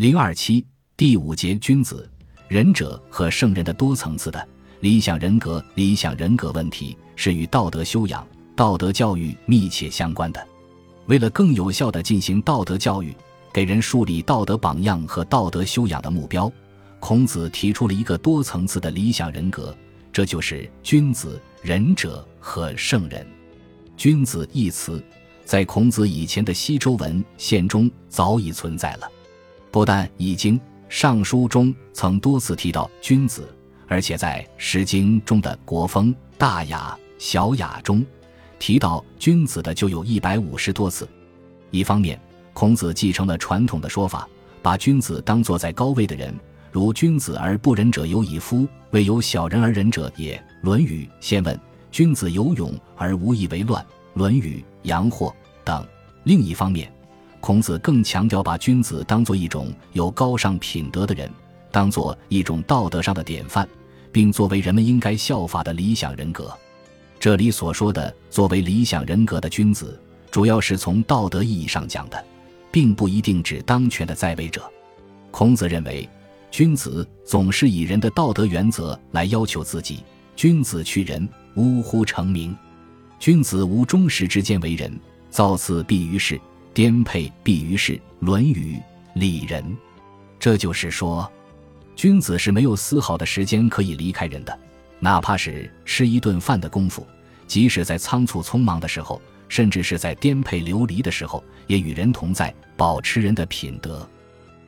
零二七第五节君子、仁者和圣人的多层次的理想人格。理想人格问题是与道德修养、道德教育密切相关的。为了更有效地进行道德教育，给人树立道德榜样和道德修养的目标，孔子提出了一个多层次的理想人格，这就是君子、仁者和圣人。君子一词，在孔子以前的西周文献中早已存在了。不但《易经》《尚书》中曾多次提到君子，而且在《诗经》中的《国风》《大雅》《小雅》中提到君子的就有一百五十多次。一方面，孔子继承了传统的说法，把君子当作在高位的人，如“君子而不仁者有矣夫，未有小人而仁者也。”《论语·先问》：“君子有勇而无以为乱。”《论语·阳货》等。另一方面，孔子更强调把君子当作一种有高尚品德的人，当作一种道德上的典范，并作为人们应该效法的理想人格。这里所说的作为理想人格的君子，主要是从道德意义上讲的，并不一定指当权的在位者。孔子认为，君子总是以人的道德原则来要求自己。君子去仁，呜呼成名。君子无忠实之间为人，造次必于世。颠沛必于世，《论语·礼仁》。这就是说，君子是没有丝毫的时间可以离开人的，哪怕是吃一顿饭的功夫，即使在仓促匆忙的时候，甚至是在颠沛流离的时候，也与人同在，保持人的品德。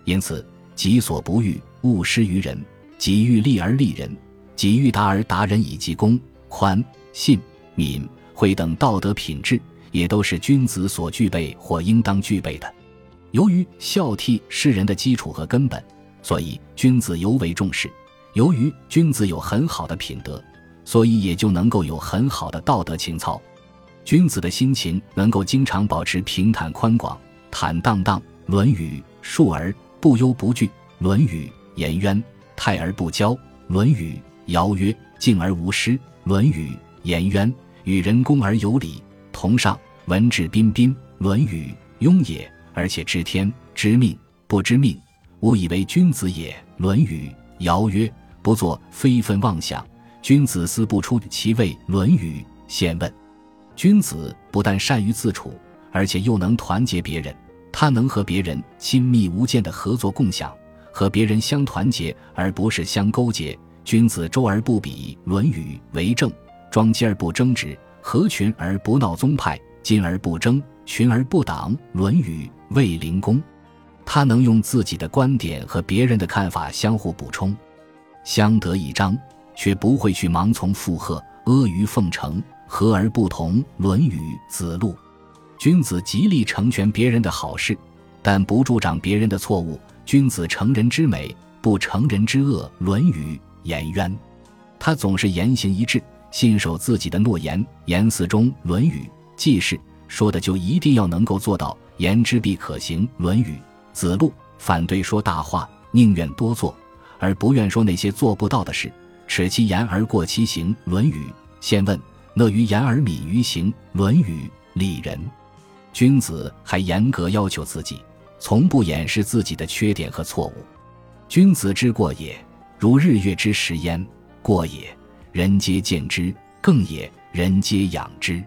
因此，己所不欲，勿施于人；己欲立而立人；己欲达而达人，以及公、宽、信、敏、惠等道德品质。也都是君子所具备或应当具备的。由于孝悌是人的基础和根本，所以君子尤为重视。由于君子有很好的品德，所以也就能够有很好的道德情操。君子的心情能够经常保持平坦宽广、坦荡荡。《论语》述而不忧不惧，《论语》颜渊泰而不骄，《论语》尧曰敬而无失，《论语》颜渊与人恭而有礼。同上，文质彬彬，《论语》雍也，而且知天知命，不知命，吾以为君子也。《论语》尧曰：“不作非分妄想，君子思不出其位。”《论语》先问：君子不但善于自处，而且又能团结别人。他能和别人亲密无间的合作共享，和别人相团结，而不是相勾结。君子周而不比，《论语》为政，庄基而不争执。合群而不闹宗派，进而不争，群而不党。《论语·卫灵公》，他能用自己的观点和别人的看法相互补充，相得益彰，却不会去盲从附和、阿谀奉承。和而不同。《论语·子路》，君子极力成全别人的好事，但不助长别人的错误。君子成人之美，不成人之恶。《论语·颜渊》，他总是言行一致。信守自己的诺言，言辞中《论语》记事说的就一定要能够做到，言之必可行。《论语》子路反对说大话，宁愿多做，而不愿说那些做不到的事，耻其言而过其行。《论语》先问：乐于言而敏于行。《论语·礼仁》君子还严格要求自己，从不掩饰自己的缺点和错误。君子之过也，如日月之食焉，过也。人皆见之，更也；人皆养之。《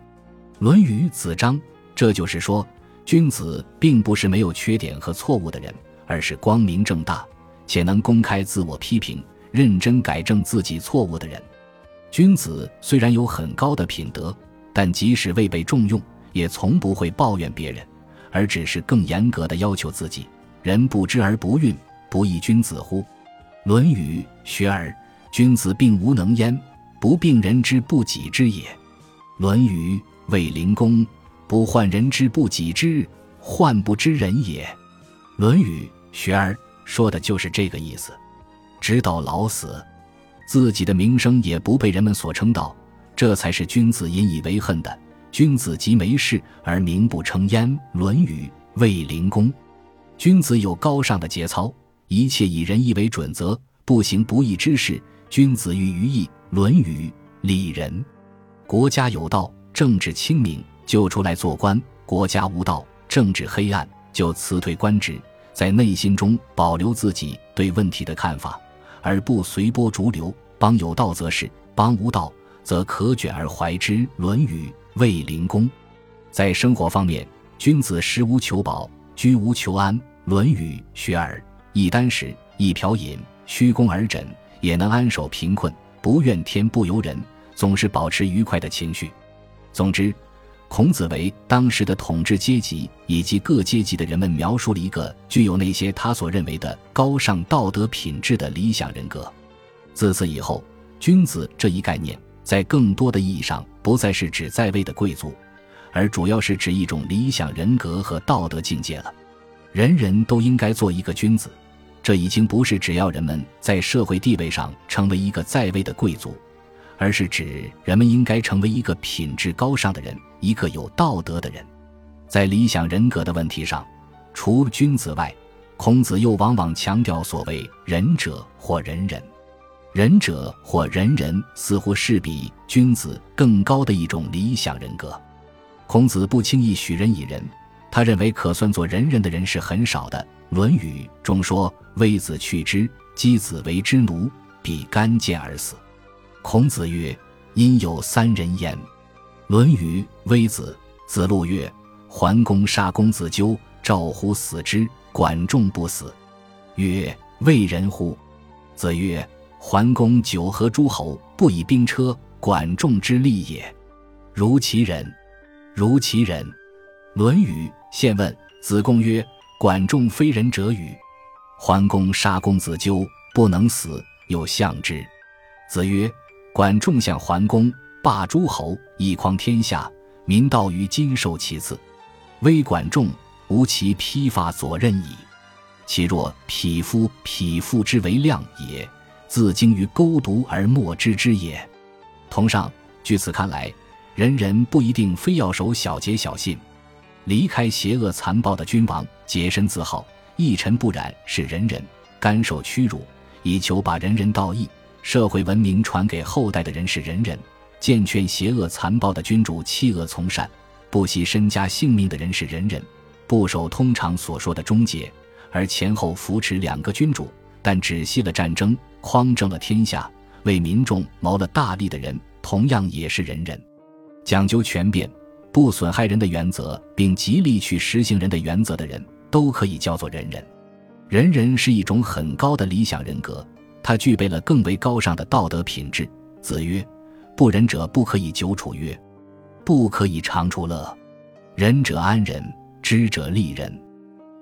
论语·子张》。这就是说，君子并不是没有缺点和错误的人，而是光明正大且能公开自我批评、认真改正自己错误的人。君子虽然有很高的品德，但即使未被重用，也从不会抱怨别人，而只是更严格的要求自己。人不知而不愠，不亦君子乎？《论语·学而》。君子并无能焉。不病人之不己知也，《论语·卫灵公》不患人之不己知，患不知人也。《论语·学而》说的就是这个意思。直到老死，自己的名声也不被人们所称道，这才是君子引以为恨的。君子即没事而名不称焉，《论语·卫灵公》。君子有高尚的节操，一切以仁义为准则，不行不义之事。君子喻于义。《论语·礼仁》，国家有道，政治清明，就出来做官；国家无道，政治黑暗，就辞退官职。在内心中保留自己对问题的看法，而不随波逐流。邦有道则仕，邦无道则可卷而怀之。《论语·卫灵公》。在生活方面，君子食无求饱，居无求安。《论语·学而》。一箪食，一瓢饮，虚肱而枕，也能安守贫困，不怨天不尤人，总是保持愉快的情绪。总之。孔子为当时的统治阶级以及各阶级的人们描述了一个具有那些他所认为的高尚道德品质的理想人格。自此以后，君子这一概念在更多的意义上不再是指在位的贵族，而主要是指一种理想人格和道德境界了。人人都应该做一个君子，这已经不是只要人们在社会地位上成为一个在位的贵族。而是指人们应该成为一个品质高尚的人，一个有道德的人。在理想人格的问题上，除君子外，孔子又往往强调所谓“仁者”或“仁人”。仁者或仁人似乎是比君子更高的一种理想人格。孔子不轻易许人以仁，他认为可算作仁人的人是很少的。《论语》中说：“微子去之，箕子为之奴，必干剑而死。”孔子曰：“因有三人焉。”《论语·微子》子路曰：“桓公杀公子纠，赵乎死之，管仲不死。”曰：“为人乎？”子曰：“桓公九合诸侯，不以兵车，管仲之利也。如其人，如其人。”《论语·现问》子贡曰：“管仲非人者与？”桓公杀公子纠，不能死，有相之。子曰。管仲向桓公，霸诸侯，一匡天下，民道于今受其次。微管仲，无其披发左衽矣。其若匹夫，匹夫之为量也，自精于钩毒而莫知之也。同上，据此看来，人人不一定非要守小节小信，离开邪恶残暴的君王，洁身自好，一尘不染是人人，甘受屈辱，以求把人人道义。社会文明传给后代的人是仁人，健劝邪恶残暴的君主弃恶从善，不惜身家性命的人是仁人，不守通常所说的终结，而前后扶持两个君主，但止息了战争，匡正了天下，为民众谋了大利的人，同样也是仁人。讲究权变，不损害人的原则，并极力去实行人的原则的人，都可以叫做仁人。仁人是一种很高的理想人格。他具备了更为高尚的道德品质。子曰：“不仁者不可以久处曰，不可以长处乐。仁者安人，知者利人。”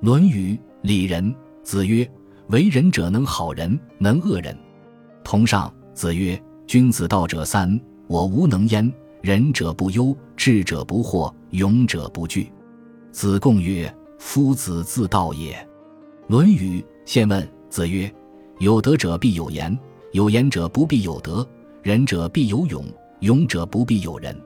《论语·礼仁》子曰：“为人者能好人，能恶人。”同上。子曰：“君子道者三，我无能焉。仁者不忧，智者不惑，勇者不惧。”子贡曰：“夫子自道也。”《论语·现问》子曰。有德者必有言，有言者不必有德；仁者必有勇，勇者不必有仁。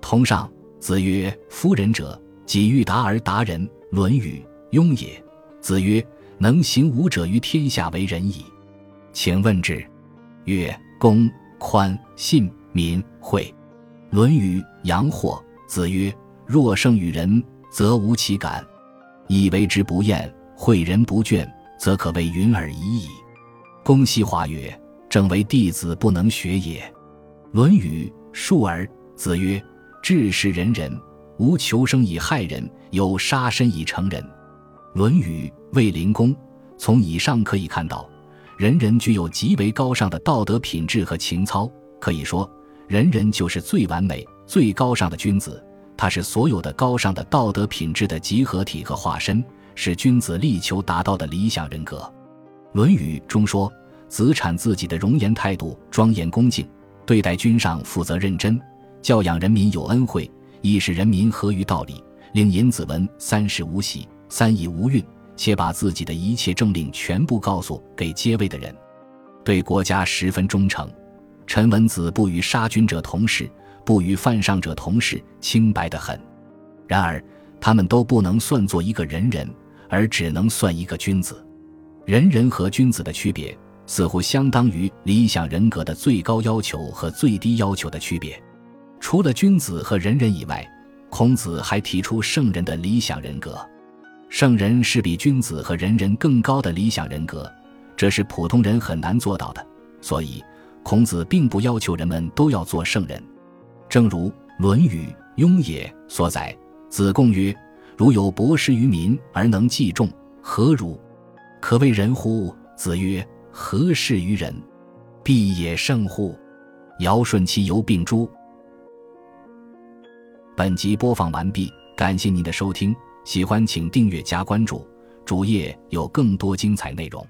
同上。子曰：“夫仁者，己欲达而达人。”《论语·雍也。子曰：“能行武者于天下为仁矣。”请问之。曰：“公、宽、信、敏、惠。”《论语·阳货》子曰：“若胜于人，则无其感；以为之不厌，诲人不倦，则可谓云尔已矣。”公西华曰：“正为弟子不能学也。”《论语·述而》子曰：“治世仁人，无求生以害人，有杀身以成仁。”《论语·卫灵公》。从以上可以看到，人人具有极为高尚的道德品质和情操。可以说，人人就是最完美、最高尚的君子。他是所有的高尚的道德品质的集合体和化身，是君子力求达到的理想人格。《论语》中说：“子产自己的容颜态度庄严恭敬，对待君上负责认真，教养人民有恩惠，亦使人民合于道理，令尹子文三十无喜，三仪无愠，且把自己的一切政令全部告诉给接位的人，对国家十分忠诚。陈文子不与杀君者同事，不与犯上者同事，清白得很。然而，他们都不能算作一个人人，而只能算一个君子。”人人和君子的区别，似乎相当于理想人格的最高要求和最低要求的区别。除了君子和人人以外，孔子还提出圣人的理想人格。圣人是比君子和仁人更高的理想人格，这是普通人很难做到的。所以，孔子并不要求人们都要做圣人。正如《论语·雍也》所载：“子贡曰：‘如有博识于民而能济众，何如？可谓人乎？’子曰：‘何事于人？必也圣乎？’尧舜其犹并诸。”本集播放完毕，感谢您的收听。喜欢请订阅加关注，主页有更多精彩内容。